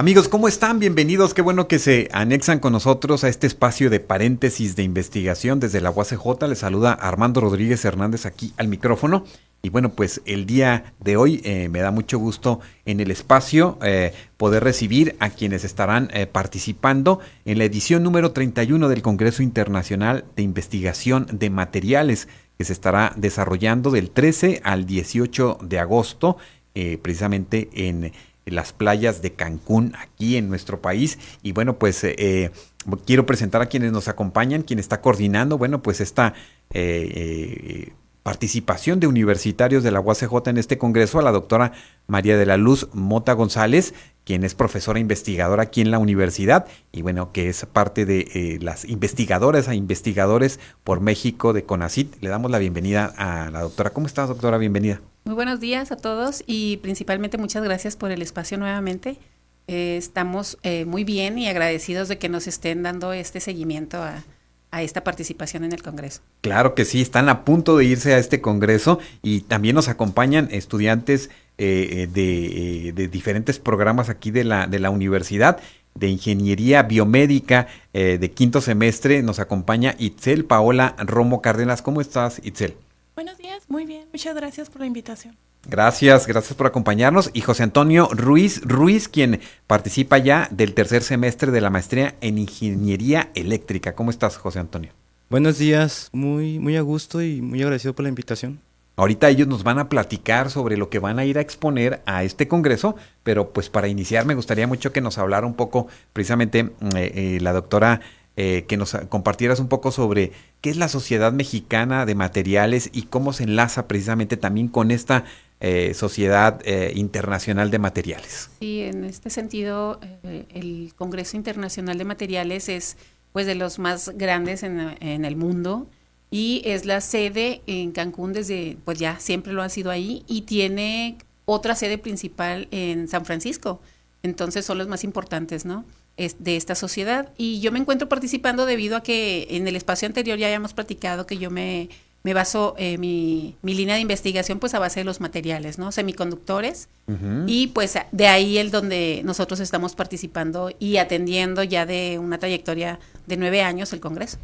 Amigos, ¿cómo están? Bienvenidos. Qué bueno que se anexan con nosotros a este espacio de paréntesis de investigación desde la UACJ. Les saluda Armando Rodríguez Hernández aquí al micrófono. Y bueno, pues el día de hoy eh, me da mucho gusto en el espacio eh, poder recibir a quienes estarán eh, participando en la edición número 31 del Congreso Internacional de Investigación de Materiales que se estará desarrollando del 13 al 18 de agosto, precisamente en las playas de Cancún aquí en nuestro país. Y bueno, pues eh, quiero presentar a quienes nos acompañan, quien está coordinando, bueno, pues esta eh, eh, participación de universitarios de la UACJ en este congreso, a la doctora María de la Luz Mota González, quien es profesora investigadora aquí en la universidad y bueno, que es parte de las investigadoras a investigadores por México de CONACIT. Le damos la bienvenida a la doctora. ¿Cómo estás, doctora? Bienvenida. Muy buenos días a todos y principalmente muchas gracias por el espacio nuevamente. Eh, estamos eh, muy bien y agradecidos de que nos estén dando este seguimiento a, esta participación en el Congreso. Claro que sí, están a punto de irse a este Congreso y también nos acompañan estudiantes eh, de, de, diferentes programas aquí de la, de la universidad de Ingeniería Biomédica de quinto semestre. Nos acompaña Itzel Paola Romo Cárdenas. ¿Cómo estás, Itzel? Buenos días, muy bien. Muchas gracias por la invitación. Gracias, gracias por acompañarnos. Y José Antonio Ruiz Ruiz, quien participa ya del tercer semestre de la maestría en Ingeniería Eléctrica. ¿Cómo estás, José Antonio? Buenos días, muy, muy a gusto y muy agradecido por la invitación. Ahorita ellos nos van a platicar sobre lo que van a ir a exponer a este congreso, pero pues para iniciar me gustaría mucho que nos hablara un poco precisamente mm, eh, eh, la doctora eh, que nos compartieras un poco sobre qué es la Sociedad Mexicana de Materiales y cómo se enlaza precisamente también con esta eh, Sociedad Internacional de Materiales. Sí, en este sentido, el Congreso Internacional de Materiales es pues de los más grandes en, en, el mundo y es la sede en Cancún desde, pues ya siempre lo ha sido ahí y tiene otra sede principal en San Francisco. Entonces son los más importantes, ¿no? de esta sociedad. Y yo me encuentro participando debido a que en el espacio anterior ya habíamos platicado que yo me, me baso eh, mi, mi, línea de investigación pues a base de los materiales, ¿no? Semiconductores. Y pues de ahí el donde nosotros estamos participando y atendiendo ya de una trayectoria de nueve años el Congreso.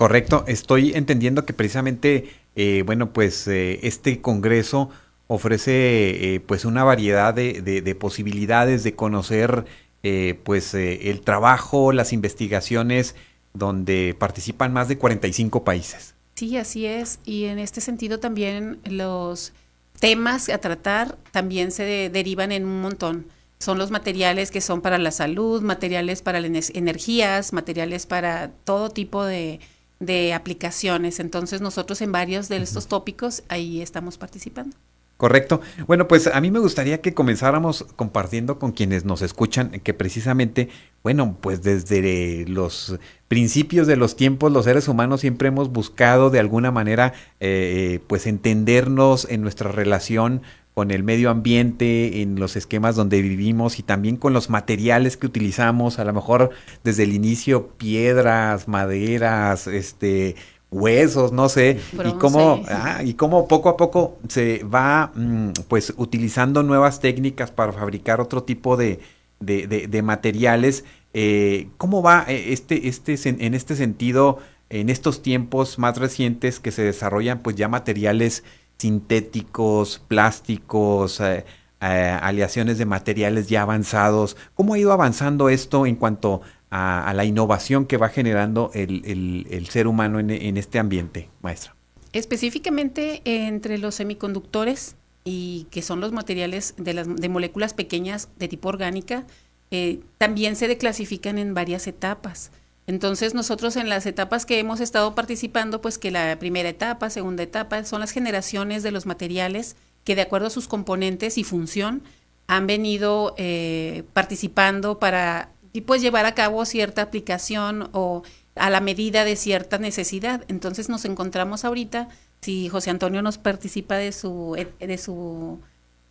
Correcto, estoy entendiendo que precisamente, eh, bueno, pues eh, este Congreso ofrece pues una variedad de posibilidades de conocer eh, pues eh, el trabajo, las investigaciones donde participan más de 45 países. Sí, así es. Y en este sentido también los temas a tratar también se derivan en un montón. Son los materiales que son para la salud, materiales para las energías, materiales para todo tipo de, de aplicaciones. Entonces nosotros en varios de estos tópicos ahí estamos participando. Correcto. Bueno, pues a mí me gustaría que comenzáramos compartiendo con quienes nos escuchan que precisamente, bueno, pues desde los principios de los tiempos los seres humanos siempre hemos buscado de alguna manera eh, pues entendernos en nuestra relación con el medio ambiente, en los esquemas donde vivimos y también con los materiales que utilizamos, a lo mejor desde el inicio piedras, maderas, este huesos, no sé, y cómo, ah, y cómo poco a poco se va mm, pues utilizando nuevas técnicas para fabricar otro tipo de, de, materiales. Eh, ¿Cómo va eh, este, este, en este sentido, en estos tiempos más recientes que se desarrollan pues ya materiales sintéticos, plásticos, eh, aleaciones de materiales ya avanzados? ¿Cómo ha ido avanzando esto en cuanto a, la innovación que va generando el, ser humano en, este ambiente, maestra? Específicamente entre los semiconductores y que son los materiales de, las, de moléculas pequeñas de tipo orgánica, eh, también se declasifican en varias etapas. Entonces nosotros en las etapas que hemos estado participando, pues que la primera etapa, segunda etapa, son las generaciones de los materiales que de acuerdo a sus componentes y función han venido eh, participando para y pues llevar a cabo cierta aplicación o a la medida de cierta necesidad. Entonces nos encontramos ahorita si José Antonio nos participa de su, de su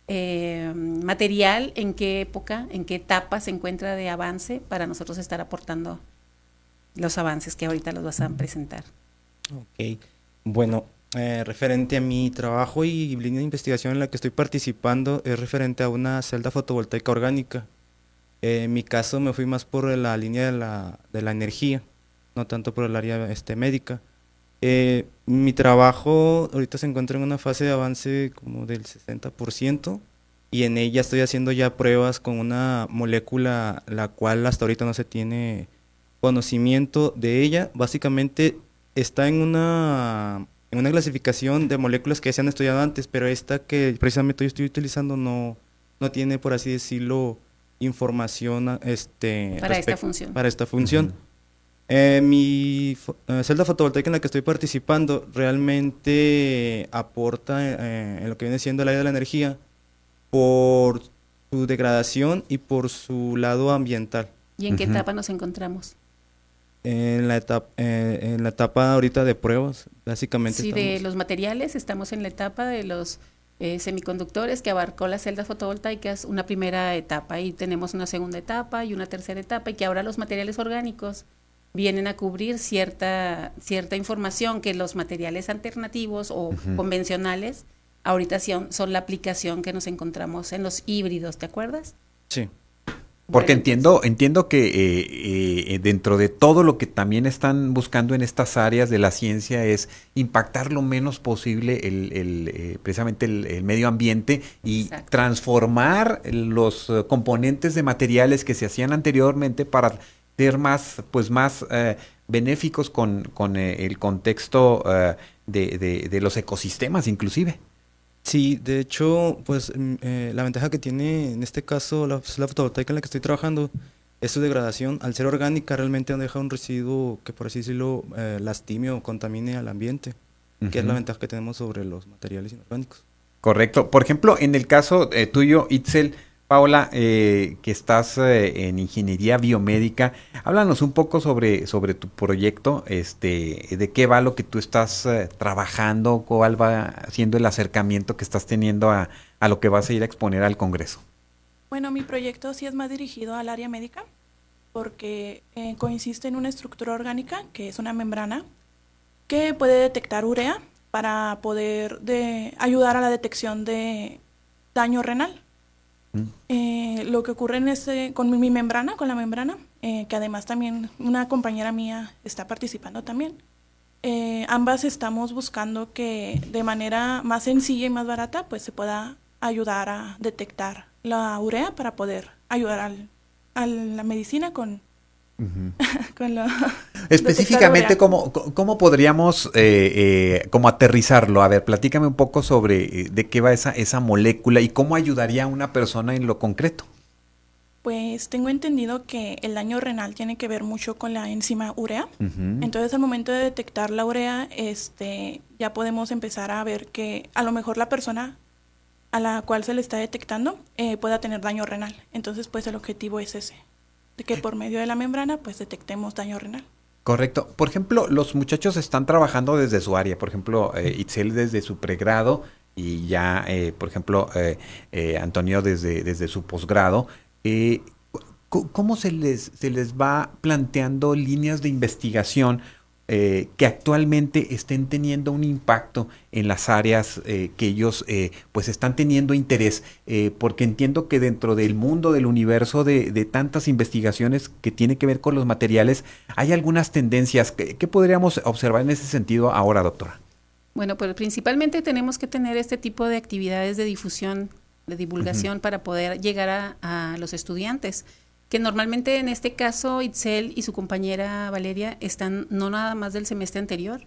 eh, material, en qué época, en qué etapa se encuentra de avance para nosotros estar aportando los avances que ahorita los vas a presentar. Ok, bueno, eh, referente a mi trabajo y línea de investigación en la que estoy participando es referente a una celda fotovoltaica orgánica. Eh, en mi caso me fui más por la línea de la, de la energía, no tanto por el área este, médica. Eh, mi trabajo ahorita se encuentra en una fase de avance como del 60% y en ella estoy haciendo ya pruebas con una molécula la cual hasta ahorita no se tiene conocimiento de ella. Básicamente está en una, en una clasificación de moléculas que se han estudiado antes, pero esta que precisamente yo estoy utilizando no, no tiene, por así decirlo, información este, para esta función. Para esta función. Eh, mi eh, celda fotovoltaica en la que estoy participando realmente aporta eh, en lo que viene siendo el área de la energía por su degradación y por su lado ambiental. ¿Y en qué etapa nos encontramos? En la etapa, en la etapa ahorita de pruebas, básicamente. Sí, de los materiales, estamos en la etapa de los semiconductores que abarcó las celdas fotovoltaicas, una primera etapa y tenemos una segunda etapa y una tercera etapa y que ahora los materiales orgánicos vienen a cubrir cierta, cierta información que los materiales alternativos o convencionales ahorita son, son, la aplicación que nos encontramos en los híbridos, ¿te acuerdas? Sí. Porque entiendo, entiendo que eh, eh, dentro de todo lo que también están buscando en estas áreas de la ciencia es impactar lo menos posible el, el eh, precisamente el, medio ambiente y transformar los componentes de materiales que se hacían anteriormente para ser más, pues más eh, benéficos con, con eh, el contexto eh, de, de, los ecosistemas inclusive. Sí, de hecho, pues mm, la ventaja que tiene en este caso la, la, fotovoltaica en la que estoy trabajando es su degradación. Al ser orgánica realmente no deja un residuo que por así decirlo lastime o contamine al ambiente, que es la ventaja que tenemos sobre los materiales inorgánicos. Correcto. Por ejemplo, en el caso tuyo, Itzel, Paola, eh, que estás eh, en ingeniería biomédica, háblanos un poco sobre, sobre tu proyecto, este, de qué va lo que tú estás eh, trabajando, cuál va siendo el acercamiento que estás teniendo a, a, lo que vas a ir a exponer al Congreso. Bueno, mi proyecto sí es más dirigido al área médica, porque consiste en una estructura orgánica, que es una membrana, que puede detectar urea para poder de, ayudar a la detección de daño renal eh, lo que ocurre en este, con mi, membrana, con la membrana, eh, que además también una compañera mía está participando también. Eh, ambas estamos buscando que de manera más sencilla y más barata, pues se pueda ayudar a detectar la urea para poder ayudar al, a la medicina con Específicamente, ¿cómo, ¿cómo, podríamos eh, eh, como aterrizarlo? A ver, platícame un poco sobre eh, de qué va esa, esa molécula y cómo ayudaría a una persona en lo concreto. Pues tengo entendido que el daño renal tiene que ver mucho con la enzima urea. Entonces, al momento de detectar la urea, este, ya podemos empezar a ver que a lo mejor la persona a la cual se le está detectando pueda tener daño renal. Entonces, pues el objetivo es ese que por medio de la membrana pues detectemos daño renal. Correcto. Por ejemplo, los muchachos están trabajando desde su área. Por ejemplo, eh, Itzel desde su pregrado y ya, eh, por ejemplo, eh, eh, Antonio desde, desde su posgrado. ¿Cómo se les, se les va planteando líneas de investigación eh, que actualmente estén teniendo un impacto en las áreas eh, que ellos eh, pues están teniendo interés, porque entiendo que dentro del mundo, del universo de, tantas investigaciones que tiene que ver con los materiales, hay algunas tendencias. ¿Qué, podríamos observar en ese sentido ahora, doctora? Bueno, pues principalmente tenemos que tener este tipo de actividades de difusión, de divulgación para poder llegar a los estudiantes que normalmente en este caso Itzel y su compañera Valeria están no nada más del semestre anterior.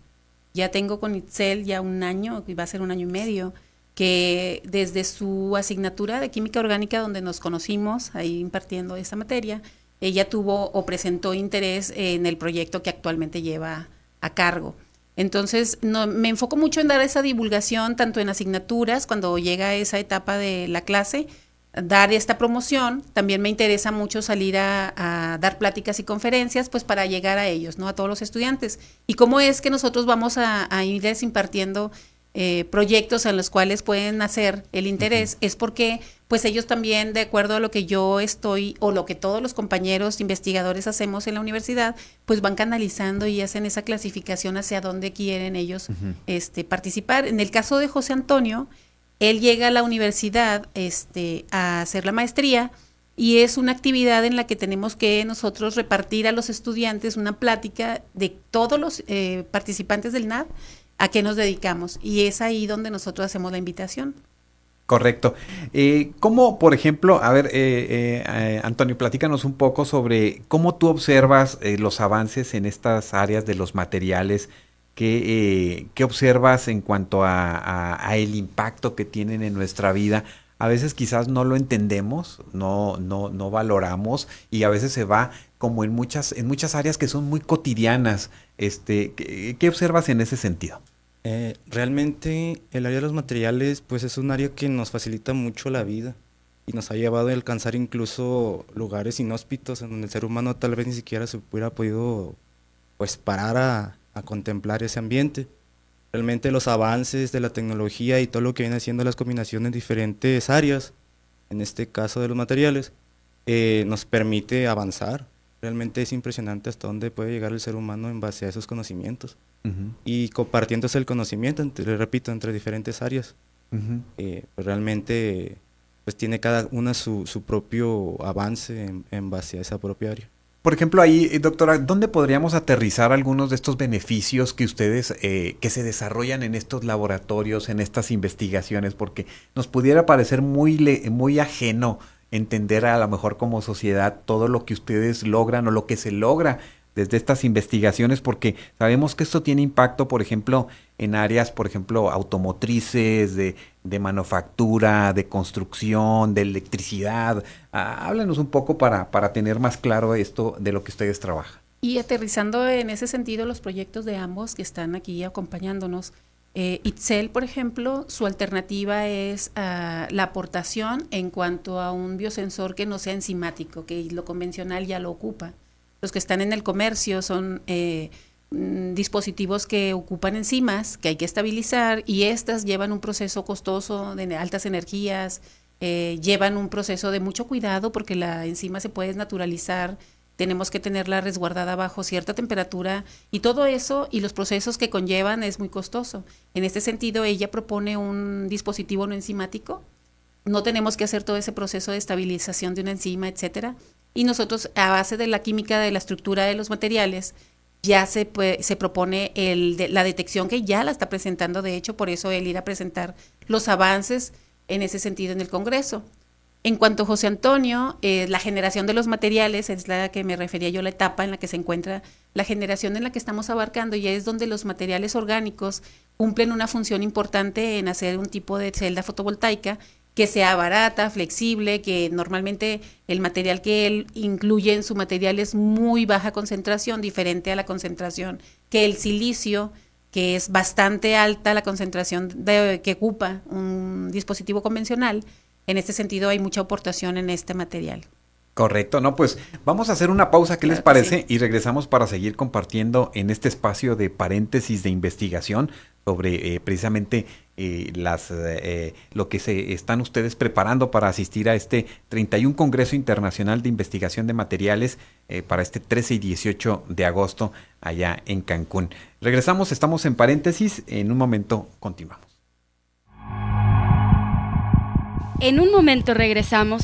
Ya tengo con Itzel ya un año, va a ser un año y medio, que desde su asignatura de química orgánica donde nos conocimos ahí impartiendo esa materia, ella tuvo o presentó interés en el proyecto que actualmente lleva a cargo. Entonces, no, me enfoco mucho en dar esa divulgación tanto en asignaturas, cuando llega esa etapa de la clase, dar esta promoción, también me interesa mucho salir a, dar pláticas y conferencias, pues para llegar a ellos, ¿no? A todos los estudiantes. Y cómo es que nosotros vamos a, irles impartiendo eh, proyectos en los cuales pueden hacer el interés, es porque pues ellos también, de acuerdo a lo que yo estoy o lo que todos los compañeros investigadores hacemos en la universidad, pues van canalizando y hacen esa clasificación hacia dónde quieren ellos este, participar. En el caso de José Antonio, él llega a la universidad este, a hacer la maestría y es una actividad en la que tenemos que nosotros repartir a los estudiantes una plática de todos los eh, participantes del NAD a qué nos dedicamos. Y es ahí donde nosotros hacemos la invitación. Correcto. Eh, ¿Cómo, por ejemplo, a ver, eh, eh, Antonio, platícanos un poco sobre cómo tú observas los avances en estas áreas de los materiales? ¿Qué, qué observas en cuanto a, el impacto que tienen en nuestra vida? A veces quizás no lo entendemos, no, no, no valoramos y a veces se va como en muchas, en muchas áreas que son muy cotidianas. Este, ¿qué, observas en ese sentido? Eh, realmente el área de los materiales pues es un área que nos facilita mucho la vida y nos ha llevado a alcanzar incluso lugares inhóspitos en donde el ser humano tal vez ni siquiera se hubiera podido pues parar a, a contemplar ese ambiente. Realmente los avances de la tecnología y todo lo que viene haciendo las combinaciones en diferentes áreas, en este caso de los materiales, eh, nos permite avanzar, Realmente es impresionante hasta dónde puede llegar el ser humano en base a esos conocimientos. Y compartiéndose el conocimiento, entre, repito, entre diferentes áreas. Eh, pues realmente pues tiene cada una su, su propio avance en, base a esa propia área. Por ejemplo, ahí, eh, doctora, ¿dónde podríamos aterrizar algunos de estos beneficios que ustedes, eh, que se desarrollan en estos laboratorios, en estas investigaciones? Porque nos pudiera parecer muy, muy ajeno entender a lo mejor como sociedad todo lo que ustedes logran o lo que se logra desde estas investigaciones, porque sabemos que esto tiene impacto, por ejemplo, en áreas, por ejemplo, automotrices, de, de manufactura, de construcción, de electricidad. Ah, háblanos un poco para, para tener más claro esto de lo que ustedes trabajan. Y aterrizando en ese sentido los proyectos de ambos que están aquí acompañándonos, eh, Itzel, por ejemplo, su alternativa es ah, la aportación en cuanto a un biosensor que no sea enzimático, que lo convencional ya lo ocupa. Los que están en el comercio son eh, mm, dispositivos que ocupan enzimas que hay que estabilizar y estas llevan un proceso costoso de altas energías, eh, llevan un proceso de mucho cuidado porque la enzima se puede naturalizar tenemos que tenerla resguardada bajo cierta temperatura y todo eso y los procesos que conllevan es muy costoso. En este sentido, ella propone un dispositivo no enzimático. No tenemos que hacer todo ese proceso de estabilización de una enzima, etcétera. Y nosotros, a base de la química de la estructura de los materiales, ya se, se propone el de, la detección que ya la está presentando, de hecho, por eso él ir a presentar los avances en ese sentido en el Congreso. En cuanto a José Antonio, eh, la generación de los materiales es la que me refería yo, la etapa en la que se encuentra la generación en la que estamos abarcando y es donde los materiales orgánicos cumplen una función importante en hacer un tipo de celda fotovoltaica que sea barata, flexible, que normalmente el material que él incluye en su material es muy baja concentración, diferente a la concentración que el silicio, que es bastante alta la concentración que ocupa un dispositivo convencional en este sentido hay mucha aportación en este material. Correcto, no, pues vamos a hacer una pausa, ¿qué les parece? Y regresamos para seguir compartiendo en este espacio de paréntesis de investigación sobre eh, precisamente eh, las eh, lo que se están ustedes preparando para asistir a este 31 Congreso Internacional de Investigación de Materiales para este 13 y 18 de agosto allá en Cancún. Regresamos, estamos en paréntesis, en un momento continuamos. En un momento regresamos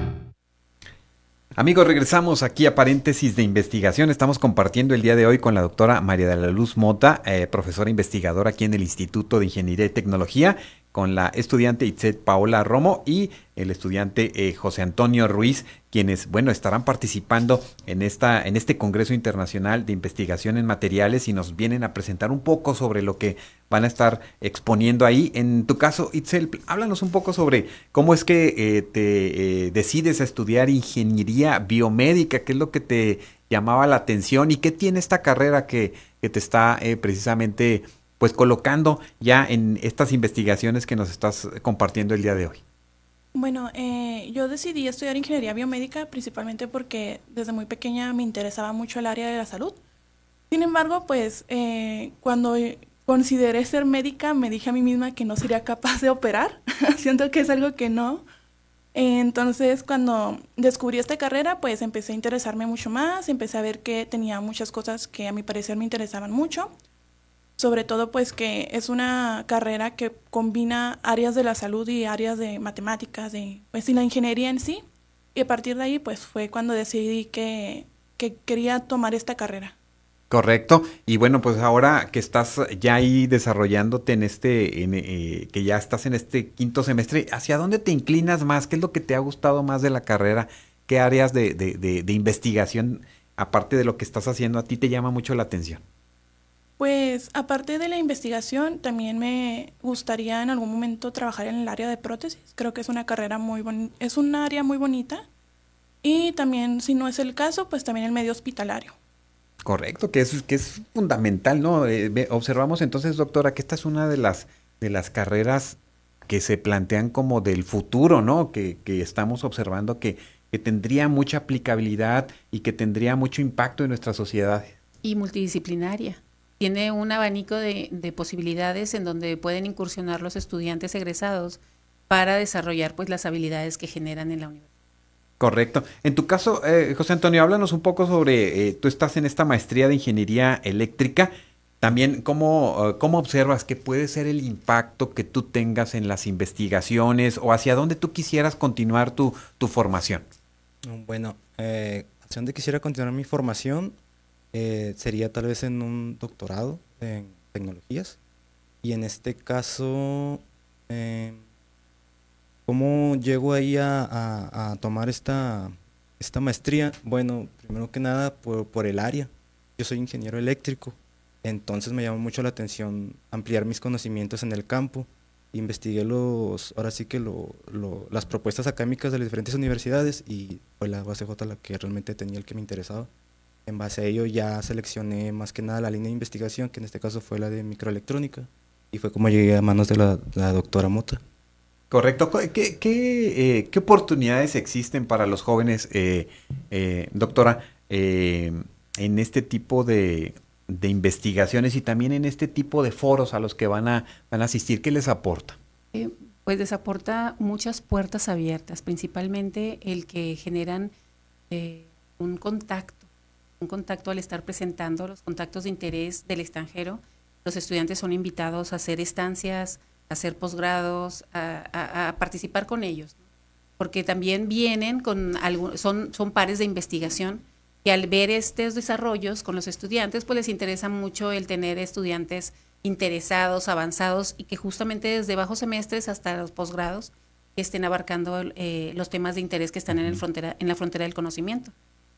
Amigos, regresamos aquí a paréntesis de investigación. Estamos compartiendo el día de hoy con la doctora María de la Luz Mota, eh, profesora investigadora aquí en el Instituto de Ingeniería y Tecnología, con la estudiante Itzet Paola Romo y el estudiante eh, José Antonio Ruiz, quienes, bueno, estarán participando en, esta, en este Congreso Internacional de Investigación en Materiales y nos vienen a presentar un poco sobre lo que van a estar exponiendo ahí. En tu caso, Itzel, háblanos un poco sobre cómo es que eh, te eh, decides a estudiar ingeniería biomédica, qué es lo que te llamaba la atención y qué tiene esta carrera que, que te está precisamente pues colocando ya en estas investigaciones que nos estás compartiendo el día de hoy? Bueno, eh, yo decidí estudiar ingeniería biomédica principalmente porque desde muy pequeña me interesaba mucho el área de la salud. Sin embargo, pues eh, cuando consideré ser médica me dije a mí misma que no sería capaz de operar. Siento que es algo que no. Entonces, cuando descubrí esta carrera, pues empecé a interesarme mucho más, empecé a ver que tenía muchas cosas que a mi parecer me interesaban mucho sobre todo pues que es una carrera que combina áreas de la salud y áreas de matemáticas, de pues y la ingeniería en sí. Y a partir de ahí pues fue cuando decidí que, que quería tomar esta carrera. Correcto. Y bueno, pues ahora que estás ya ahí desarrollándote en este, en, eh, que ya estás en este quinto semestre, ¿hacia dónde te inclinas más? ¿Qué es lo que te ha gustado más de la carrera? ¿Qué áreas de, de, de, de investigación, aparte de lo que estás haciendo, a ti te llama mucho la atención? Pues aparte de la investigación, también me gustaría en algún momento trabajar en el área de prótesis. Creo que es una carrera muy es un área muy bonita. Y también, si no es el caso, pues también el medio hospitalario. Correcto, que es, que es fundamental, ¿no? Eh, observamos entonces, doctora, que esta es una de las, de las carreras que se plantean como del futuro, ¿no? Que, que estamos observando que, que tendría mucha aplicabilidad y que tendría mucho impacto en nuestra sociedad. Y multidisciplinaria tiene un abanico de, posibilidades en donde pueden incursionar los estudiantes egresados para desarrollar pues las habilidades que generan en la universidad. Correcto. En tu caso, eh, José Antonio, háblanos un poco sobre, eh, tú estás en esta maestría de ingeniería eléctrica, también cómo, eh, cómo observas que puede ser el impacto que tú tengas en las investigaciones o hacia dónde tú quisieras continuar tu, tu formación. Bueno, hacia dónde quisiera continuar mi formación, eh, sería tal vez en un doctorado en tecnologías. Y en este caso, eh, ¿cómo llego ahí a, tomar esta, esta maestría? Bueno, primero que nada por, por, el área. Yo soy ingeniero eléctrico, entonces me llamó mucho la atención ampliar mis conocimientos en el campo. Investigué los, ahora sí que lo, las propuestas académicas de las diferentes universidades y fue la UACJ la que realmente tenía el que me interesaba. En base a ello ya seleccioné más que nada la línea de investigación, que en este caso fue la de microelectrónica, y fue como llegué a manos de la, doctora Mota. Correcto. ¿Qué, qué, eh, oportunidades existen para los jóvenes, eh, eh, doctora, en este tipo de, de, investigaciones y también en este tipo de foros a los que van a, van a asistir? ¿Qué les aporta? pues les aporta muchas puertas abiertas, principalmente el que generan un contacto un contacto al estar presentando los contactos de interés del extranjero. Los estudiantes son invitados a hacer estancias, a hacer posgrados, a, participar con ellos, porque también vienen con algo, son, son pares de investigación que al ver estos desarrollos con los estudiantes, pues les interesa mucho el tener estudiantes interesados, avanzados y que justamente desde bajos semestres hasta los posgrados estén abarcando eh, los temas de interés que están en, el frontera, en la frontera del conocimiento.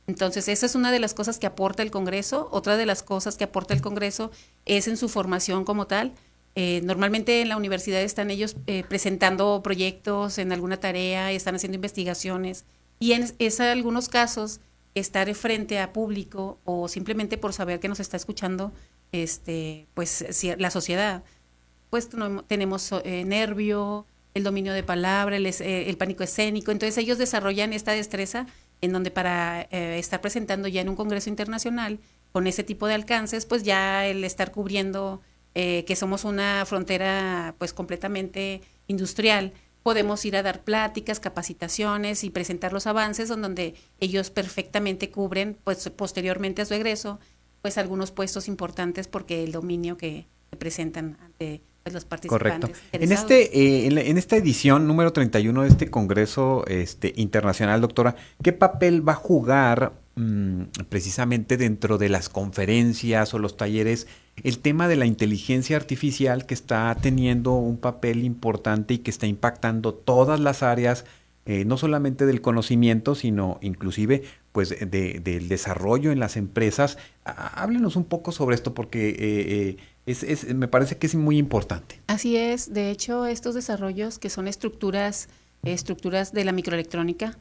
Entonces, esa es una de las cosas que aporta el Congreso. Otra de las cosas que aporta el Congreso es en su formación como tal. Eh, normalmente en la universidad están ellos eh, presentando proyectos en alguna tarea, están haciendo investigaciones y en, algunos casos estar frente a público o simplemente por saber que nos está escuchando este pues la sociedad pues tenemos eh, nervio el dominio de palabra el, el pánico escénico entonces ellos desarrollan esta destreza en donde para eh, estar presentando ya en un congreso internacional con ese tipo de alcances, pues ya el estar cubriendo eh, que somos una frontera pues completamente industrial, podemos ir a dar pláticas, capacitaciones y presentar los avances en donde ellos perfectamente cubren pues posteriormente a su egreso pues algunos puestos importantes porque el dominio que presentan ante los participantes. Correcto. En, este, eh, en, esta edición número 31 de este Congreso este, Internacional, doctora, ¿qué papel va a jugar mm, precisamente dentro de las conferencias o los talleres el tema de la inteligencia artificial que está teniendo un papel importante y que está impactando todas las áreas, eh, no solamente del conocimiento, sino inclusive pues de, del desarrollo en las empresas. Háblenos un poco sobre esto porque eh, es, me parece que es muy importante. Así es, de hecho estos desarrollos que son estructuras, estructuras de la microelectrónica,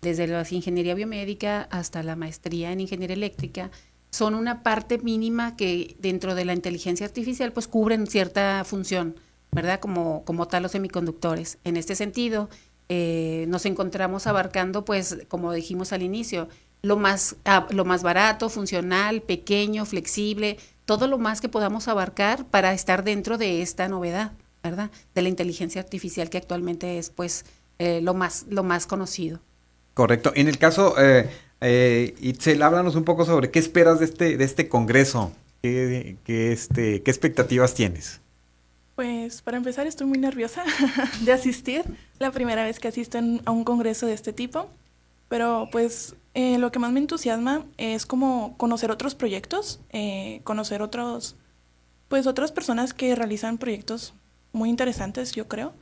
desde la ingeniería biomédica hasta la maestría en ingeniería eléctrica, son una parte mínima que dentro de la inteligencia artificial pues cubren cierta función, ¿verdad? Como, como tal los semiconductores. En este sentido, eh, nos encontramos abarcando pues, como dijimos al inicio, lo más, ah, lo más barato, funcional, pequeño, flexible, todo lo más que podamos abarcar para estar dentro de esta novedad, ¿verdad? De la inteligencia artificial que actualmente es pues eh, lo, más, lo más conocido. Correcto. En el caso, eh, eh, Itzel, háblanos un poco sobre qué esperas de este, de este congreso, qué, qué, este, qué expectativas tienes. Pues para empezar estoy muy nerviosa de asistir, la primera vez que asisto en, a un congreso de este tipo, pero pues eh, lo que más me entusiasma es como conocer otros proyectos, eh, conocer otros, pues otras personas que realizan proyectos muy interesantes, yo creo.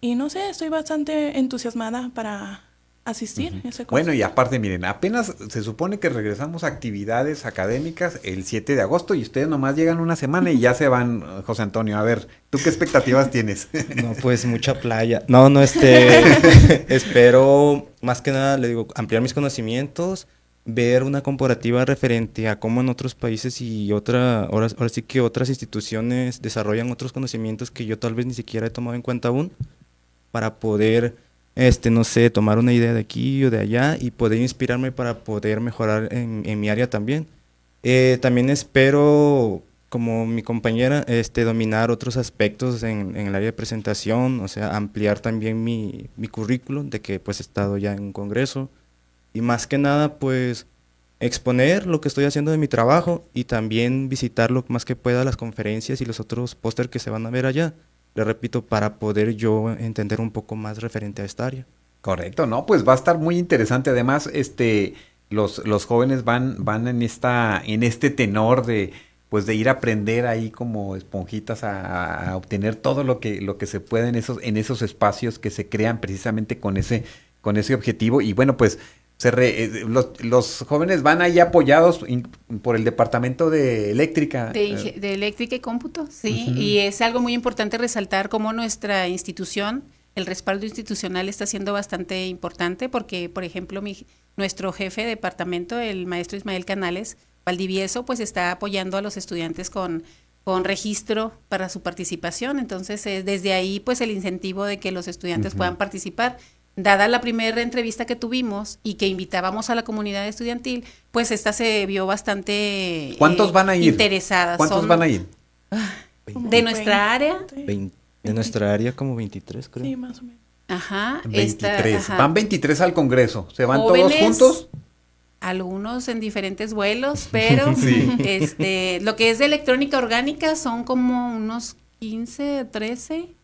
Y no sé, estoy bastante entusiasmada para asistir. Uh -huh. Bueno, y aparte, miren, apenas se supone que regresamos a actividades académicas el 7 de agosto y ustedes nomás llegan una semana y ya se van, José Antonio. A ver, ¿tú qué expectativas tienes? No, pues mucha playa. No, no, este, espero más que nada, le digo, ampliar mis conocimientos, ver una comparativa referente a cómo en otros países y otra, ahora, ahora sí que otras instituciones desarrollan otros conocimientos que yo tal vez ni siquiera he tomado en cuenta aún, para poder este, no sé, tomar una idea de aquí o de allá y poder inspirarme para poder mejorar en, en mi área también. Eh, también espero, como mi compañera, este, dominar otros aspectos en, en, el área de presentación, o sea, ampliar también mi, mi currículum de que pues he estado ya en un congreso y más que nada pues exponer lo que estoy haciendo de mi trabajo y también visitar lo más que pueda las conferencias y los otros póster que se van a ver allá le repito, para poder yo entender un poco más referente a esta área. Correcto, no, pues va a estar muy interesante. Además, este, los, los jóvenes van, van en esta, en este tenor de, pues de ir a aprender ahí como esponjitas a, obtener todo lo que, lo que se puede en esos, en esos espacios que se crean precisamente con ese, con ese objetivo. Y bueno, pues se re, eh, los, los, jóvenes van ahí apoyados in, por el departamento de eléctrica. De, de eléctrica y cómputo, sí. Uh -huh. Y es algo muy importante resaltar cómo nuestra institución, el respaldo institucional está siendo bastante importante porque, por ejemplo, mi, nuestro jefe de departamento, el maestro Ismael Canales Valdivieso, pues está apoyando a los estudiantes con con registro para su participación. Entonces, eh, desde ahí, pues el incentivo de que los estudiantes uh -huh. puedan participar dada la primera entrevista que tuvimos y que invitábamos a la comunidad estudiantil, pues esta se vio bastante ¿Cuántos eh, van a ir? interesada. ¿Cuántos Son, van a ir? De nuestra área. 20, de nuestra área como 23, creo. Sí, más o menos. Ajá. 23. Esta, ajá. Van 23 al Congreso. ¿Se van Jóvenes, todos juntos? Algunos en diferentes vuelos, pero sí. este, lo que es de electrónica orgánica son como unos 15, 13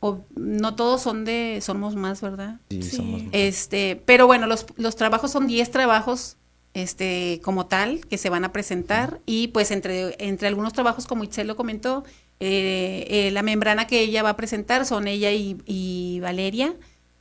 o no todos son de somos más, ¿verdad? Sí, sí. somos más. Este, pero bueno, los, los trabajos son 10 trabajos este como tal que se van a presentar uh y pues entre entre algunos trabajos como Itzel lo comentó, eh, eh, la membrana que ella va a presentar son ella y, y Valeria.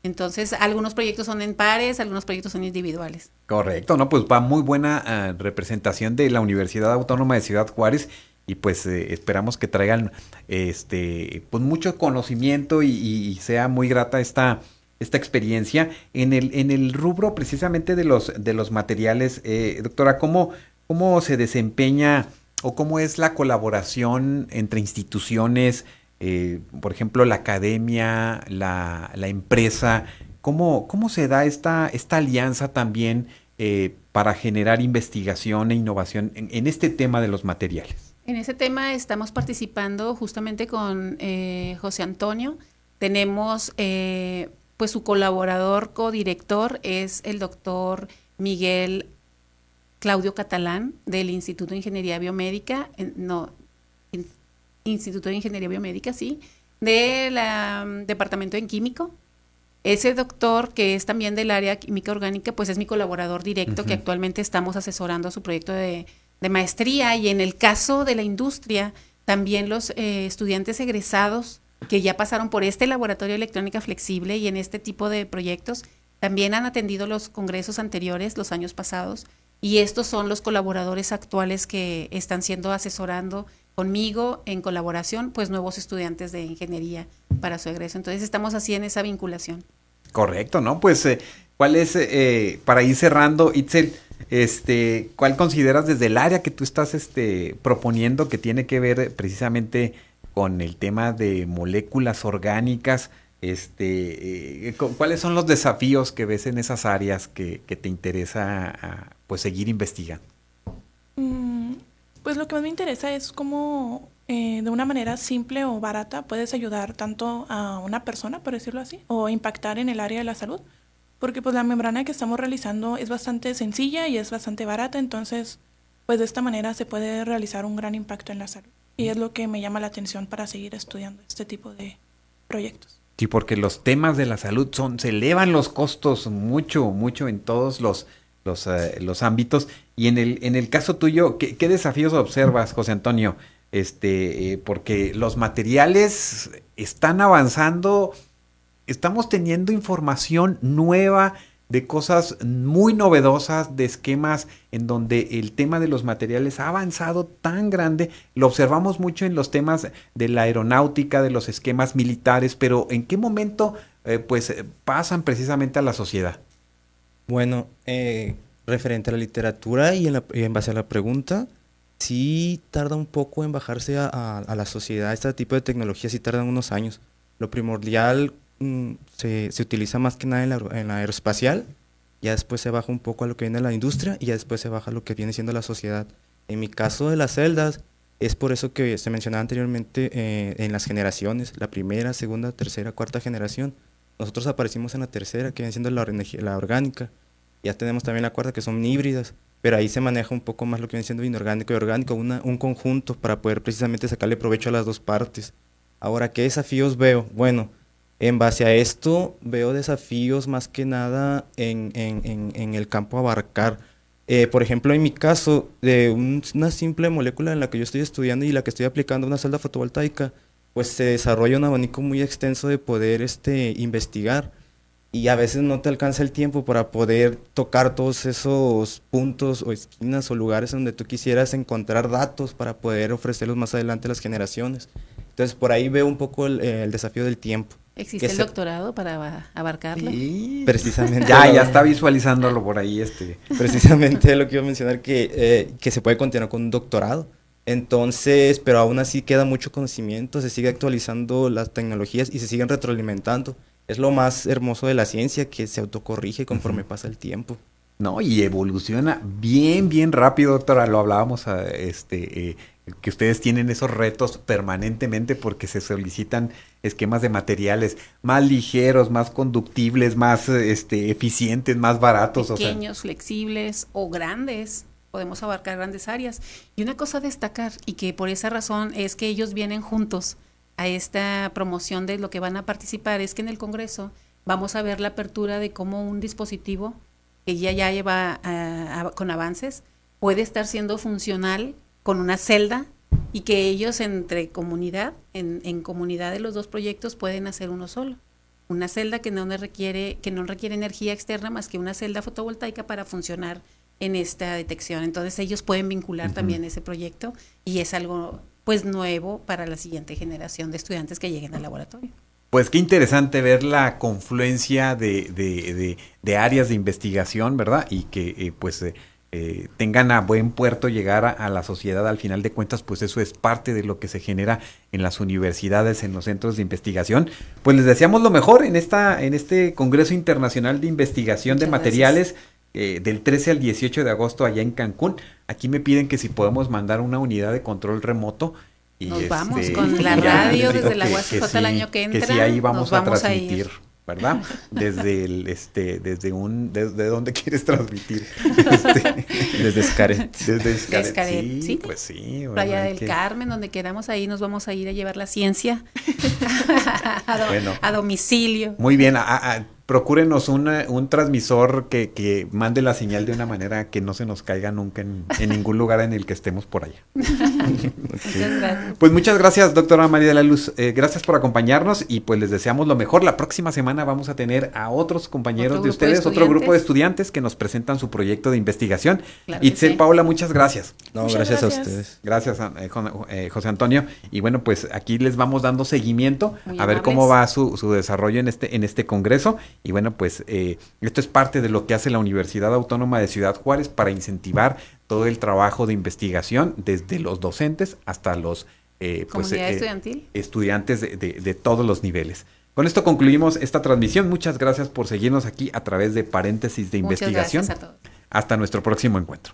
Entonces, algunos proyectos son en pares, algunos proyectos son individuales. Correcto, ¿no? Pues va muy buena uh, representación de la Universidad Autónoma de Ciudad Juárez y pues eh, esperamos que traigan este pues mucho conocimiento y, sea muy grata esta esta experiencia. En el en el rubro precisamente de los de los materiales eh, doctora cómo cómo se desempeña o cómo es la colaboración entre instituciones eh, por ejemplo la academia la, la empresa cómo cómo se da esta esta alianza también para generar investigación e innovación en este tema de los materiales en ese tema estamos participando justamente con eh, José Antonio. Tenemos, eh, pues su colaborador, codirector es el doctor Miguel Claudio Catalán del Instituto de Ingeniería Biomédica, no, Instituto de Ingeniería Biomédica, sí, del um, Departamento en Químico. Ese doctor, que es también del área química orgánica, pues es mi colaborador directo, que actualmente estamos asesorando su proyecto de, maestría. Y en el caso de la industria, también los eh, estudiantes egresados que ya pasaron por este laboratorio de electrónica flexible y en este tipo de proyectos, también han atendido los congresos anteriores, los años pasados, y estos son los colaboradores actuales que están siendo asesorando conmigo en colaboración, pues nuevos estudiantes de ingeniería para su egreso. Entonces estamos así en esa vinculación. Correcto, ¿no? Pues, eh, ¿cuál es, eh, para ir cerrando, Itzel, este, cuál consideras desde el área que tú estás este, proponiendo que tiene que ver precisamente con el tema de moléculas orgánicas? Este, eh, ¿Cuáles son los desafíos que ves en esas áreas que, te interesa pues seguir investigando? Mm, pues lo que más me interesa es cómo eh, de una manera simple o barata puedes ayudar tanto a una persona, por decirlo así, o impactar en el área de la salud. Porque pues la membrana que estamos realizando es bastante sencilla y es bastante barata, entonces pues de esta manera se puede realizar un gran impacto en la salud. Y es lo que me llama la atención para seguir estudiando este tipo de proyectos. Sí, porque los temas de la salud son, se elevan los costos mucho, mucho en todos los, los, eh, los ámbitos. Y en el, en el caso tuyo, ¿qué, ¿qué, desafíos observas, José Antonio? este, eh, porque los materiales están avanzando, estamos teniendo información nueva de cosas muy novedosas, de esquemas en donde el tema de los materiales ha avanzado tan grande, lo observamos mucho en los temas de la aeronáutica, de los esquemas militares, pero ¿en qué momento eh, pues pasan precisamente a la sociedad? Bueno, eh, referente a la literatura y en base a la pregunta, sí tarda un poco en bajarse a, la sociedad. Este tipo de tecnologías sí tardan unos años. Lo primordial mm, se, utiliza más que nada en la, aeroespacial, ya después se baja un poco a lo que viene de la industria y ya después se baja a lo que viene siendo la sociedad. En mi caso de las celdas, es por eso que se mencionaba anteriormente eh, en las generaciones, la primera, segunda, tercera, cuarta generación. Nosotros aparecimos en la tercera, que viene siendo la, la orgánica. Ya tenemos también la cuarta, que son híbridas pero ahí se maneja un poco más lo que viene siendo inorgánico y orgánico, un conjunto para poder precisamente sacarle provecho a las dos partes. Ahora, ¿qué desafíos veo? Bueno, en base a esto veo desafíos más que nada en, el campo abarcar. Eh, por ejemplo, en mi caso, de una simple molécula en la que yo estoy estudiando y la que estoy aplicando una celda fotovoltaica, pues se desarrolla un abanico muy extenso de poder este, investigar y a veces no te alcanza el tiempo para poder tocar todos esos puntos o esquinas o lugares donde tú quisieras encontrar datos para poder ofrecerlos más adelante a las generaciones. Entonces por ahí veo un poco el, desafío del tiempo. ¿Existe el doctorado para abarcarlo? Sí, precisamente. ya, ya está visualizándolo por ahí. este Precisamente lo que iba a mencionar, que, eh, que se puede continuar con un doctorado. Entonces, pero aún así queda mucho conocimiento, se sigue actualizando las tecnologías y se siguen retroalimentando es lo más hermoso de la ciencia, que se autocorrige conforme pasa el tiempo. No, y evoluciona bien, bien rápido, doctora. Lo hablábamos, ah, este, eh, que ustedes tienen esos retos permanentemente porque se solicitan esquemas de materiales más ligeros, más conductibles, más este, eficientes, más baratos. Pequeños, flexibles o grandes. Podemos abarcar grandes áreas. Y una cosa a destacar, y que por esa razón es que ellos vienen juntos a esta promoción de lo que van a participar es que en el Congreso vamos a ver la apertura de cómo un dispositivo que ya, ya lleva ah, con avances puede estar siendo funcional con una celda y que ellos entre comunidad, en, en, comunidad de los dos proyectos pueden hacer uno solo. Una celda que no requiere, que no requiere energía externa más que una celda fotovoltaica para funcionar en esta detección. Entonces ellos pueden vincular también ese proyecto y es algo pues nuevo para la siguiente generación de estudiantes que lleguen al laboratorio. Pues qué interesante ver la confluencia de, de, áreas de investigación, ¿verdad? Y que eh, pues eh, eh, tengan a buen puerto llegar a, la sociedad al final de cuentas, pues eso es parte de lo que se genera en las universidades, en los centros de investigación. Pues les deseamos lo mejor en, esta, en este Congreso Internacional de Investigación de Materiales. del 13 al 18 de agosto allá en Cancún. Aquí me piden que si podemos mandar una unidad de control remoto. Y nos vamos este, con la radio desde la UASJ el año que entra. Que ahí vamos, a transmitir. ¿Verdad? Desde el, este, desde un, desde dónde quieres transmitir. Este, desde Escaret. Desde Escaret, Escaret, sí, sí. pues sí. Playa del Que- Carmen, donde quedamos ahí, nos vamos a ir a llevar la ciencia a, do- Bueno. a domicilio. Muy bien, a- a- procúrenos una- un transmisor que, que mande la señal de una manera que no se nos caiga nunca en, en ningún lugar en el que estemos por allá. Muchas gracias. Pues muchas gracias, doctora María de la Luz. Eh, gracias por acompañarnos y pues les deseamos lo mejor. La próxima semana vamos a tener a otros compañeros Otro de ustedes, otro grupo de estudiantes. que nos presentan su proyecto de investigación. Claro que Itzel sí. Paula, muchas gracias. No, Muchas gracias, a ustedes. Gracias, a- eh, eh, José Antonio. Y bueno, pues aquí les vamos dando seguimiento Muy a ver cómo va su, su desarrollo en este, en este congreso. Y bueno, pues eh, esto es parte de lo que hace la Universidad Autónoma de Ciudad Juárez para incentivar todo el trabajo de investigación desde los docentes hasta los eh, pues, eh, estudiantil. estudiantes de, de- de todos los niveles. Con esto concluimos esta transmisión. Muchas gracias por seguirnos aquí a través de paréntesis de Muchas investigación. gracias a todos. Hasta nuestro próximo encuentro.